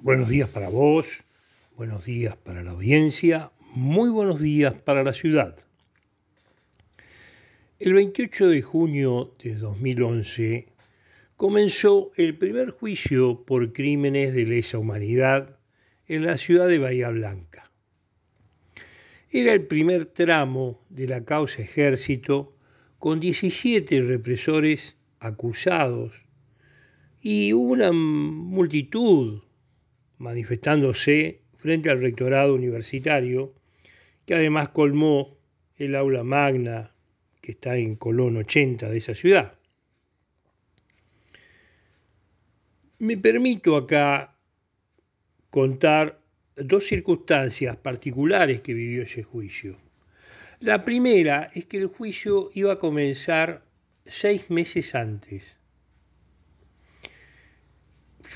Buenos días para vos, buenos días para la audiencia, muy buenos días para la ciudad. El 28 de junio de 2011 comenzó el primer juicio por crímenes de lesa humanidad en la ciudad de Bahía Blanca. Era el primer tramo de la causa ejército con 17 represores acusados y una multitud manifestándose frente al rectorado universitario, que además colmó el aula magna que está en Colón 80 de esa ciudad. Me permito acá contar dos circunstancias particulares que vivió ese juicio. La primera es que el juicio iba a comenzar seis meses antes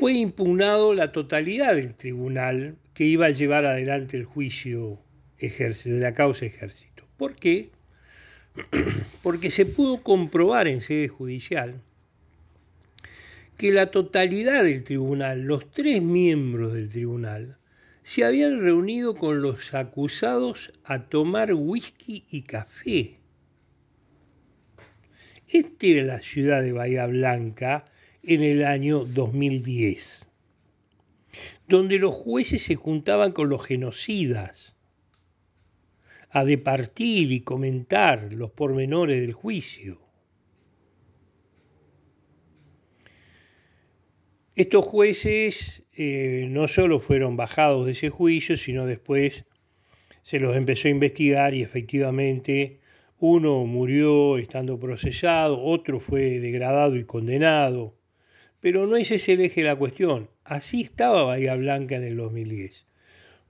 fue impugnado la totalidad del tribunal que iba a llevar adelante el juicio de la causa ejército. ¿Por qué? Porque se pudo comprobar en sede judicial que la totalidad del tribunal, los tres miembros del tribunal, se habían reunido con los acusados a tomar whisky y café. Esta era la ciudad de Bahía Blanca en el año 2010, donde los jueces se juntaban con los genocidas a departir y comentar los pormenores del juicio. Estos jueces eh, no solo fueron bajados de ese juicio, sino después se los empezó a investigar y efectivamente uno murió estando procesado, otro fue degradado y condenado, pero no ese es el eje de la cuestión. Así estaba Bahía Blanca en el 2010.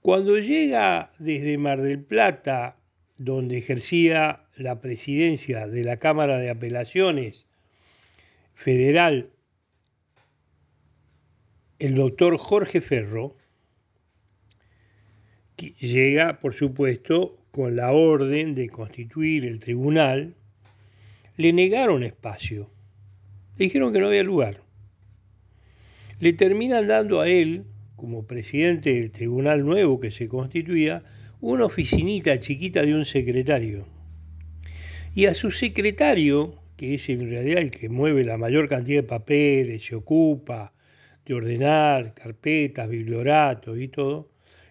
Cuando llega desde Mar del Plata, donde ejercía la presidencia de la Cámara de Apelaciones Federal, el doctor Jorge Ferro, llega, por supuesto, con la orden de constituir el tribunal, le negaron espacio. Le dijeron que no había lugar le terminan dando a él, como presidente del tribunal nuevo que se constituía, una oficinita chiquita de un secretario. Y a su secretario, que es en realidad el que mueve la mayor cantidad de papeles, se ocupa de ordenar carpetas, biblioratos y todo,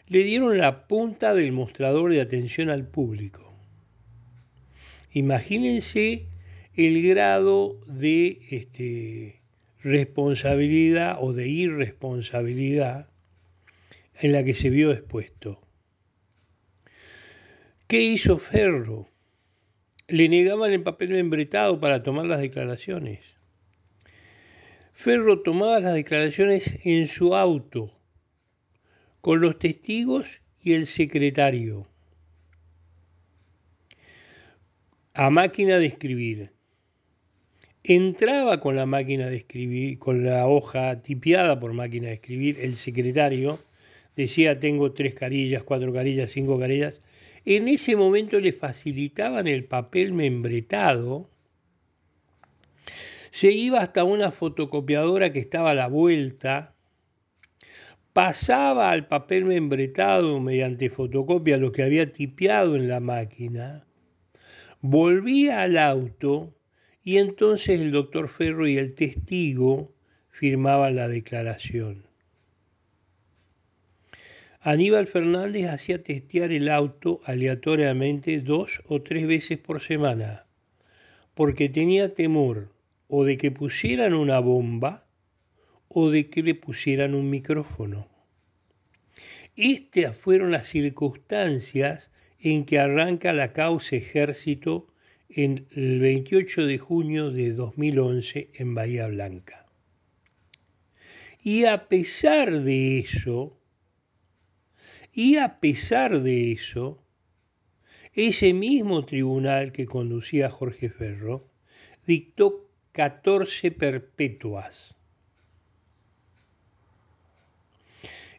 le dieron la punta del mostrador de atención al público. Imagínense el grado de este, responsabilidad o de irresponsabilidad en la que se vio expuesto. ¿Qué hizo Ferro? Le negaban el papel membretado para tomar las declaraciones. Ferro tomaba las declaraciones en su auto, con los testigos y el secretario, a máquina de escribir entraba con la máquina de escribir, con la hoja tipiada por máquina de escribir, el secretario decía tengo tres carillas, cuatro carillas, cinco carillas. En ese momento le facilitaban el papel membretado. Se iba hasta una fotocopiadora que estaba a la vuelta, pasaba al papel membretado mediante fotocopia lo que había tipiado en la máquina, volvía al auto y entonces el doctor Ferro y el testigo firmaban la declaración. Aníbal Fernández hacía testear el auto aleatoriamente dos o tres veces por semana, porque tenía temor o de que pusieran una bomba o de que le pusieran un micrófono. Estas fueron las circunstancias en que arranca la causa ejército en el 28 de junio de 2011 en Bahía Blanca. Y a pesar de eso, y a pesar de eso, ese mismo tribunal que conducía Jorge Ferro dictó 14 perpetuas.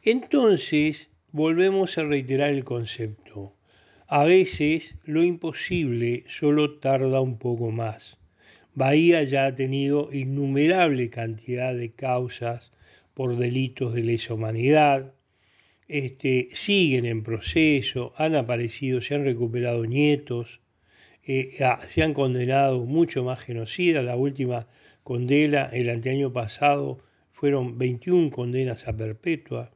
Entonces, volvemos a reiterar el concepto. A veces lo imposible solo tarda un poco más. Bahía ya ha tenido innumerable cantidad de causas por delitos de lesa humanidad, este, siguen en proceso, han aparecido, se han recuperado nietos, eh, se han condenado mucho más genocidas. La última condena el anteaño pasado fueron 21 condenas a perpetua.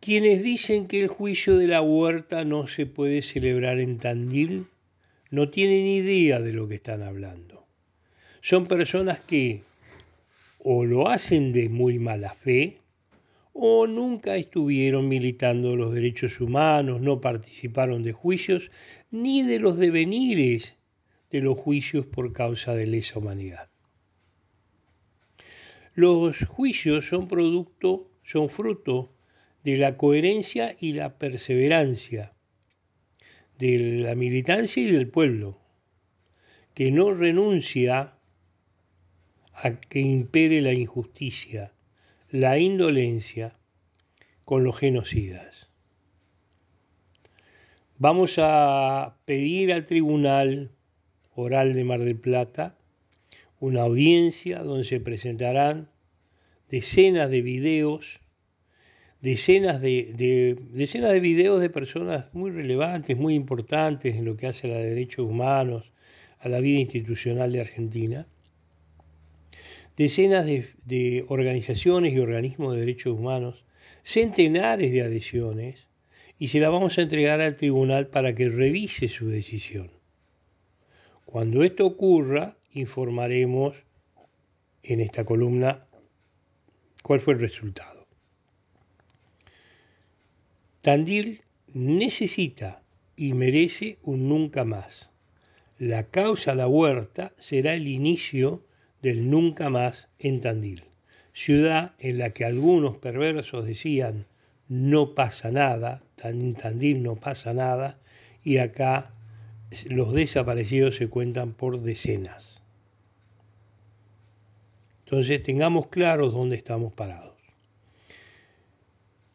Quienes dicen que el juicio de la huerta no se puede celebrar en Tandil no tienen idea de lo que están hablando. Son personas que o lo hacen de muy mala fe o nunca estuvieron militando los derechos humanos, no participaron de juicios ni de los devenires de los juicios por causa de lesa humanidad. Los juicios son producto, son fruto de la coherencia y la perseverancia de la militancia y del pueblo, que no renuncia a que impere la injusticia, la indolencia con los genocidas. Vamos a pedir al Tribunal Oral de Mar del Plata una audiencia donde se presentarán decenas de videos decenas de, decenas de videos de personas muy relevantes, muy importantes en lo que hace a los derechos humanos, a la vida institucional de Argentina, decenas de, de organizaciones y organismos de derechos humanos, centenares de adhesiones, y se la vamos a entregar al tribunal para que revise su decisión. Cuando esto ocurra, informaremos en esta columna cuál fue el resultado. Tandil necesita y merece un nunca más. La causa La Huerta será el inicio del nunca más en Tandil, ciudad en la que algunos perversos decían no pasa nada, en Tandil no pasa nada, y acá los desaparecidos se cuentan por decenas. Entonces tengamos claros dónde estamos parados.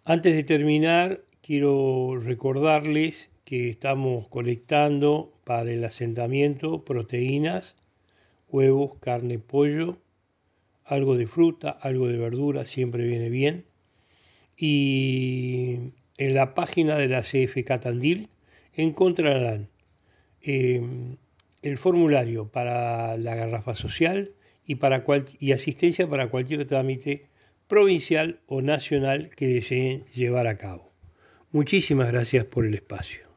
Antes de terminar, quiero recordarles que estamos colectando para el asentamiento proteínas, huevos, carne, pollo, algo de fruta, algo de verdura, siempre viene bien. Y en la página de la CFK Tandil encontrarán em, el formulario para la garrafa social y, para y asistencia para cualquier trámite provincial o nacional que deseen llevar a cabo. Muchísimas gracias por el espacio.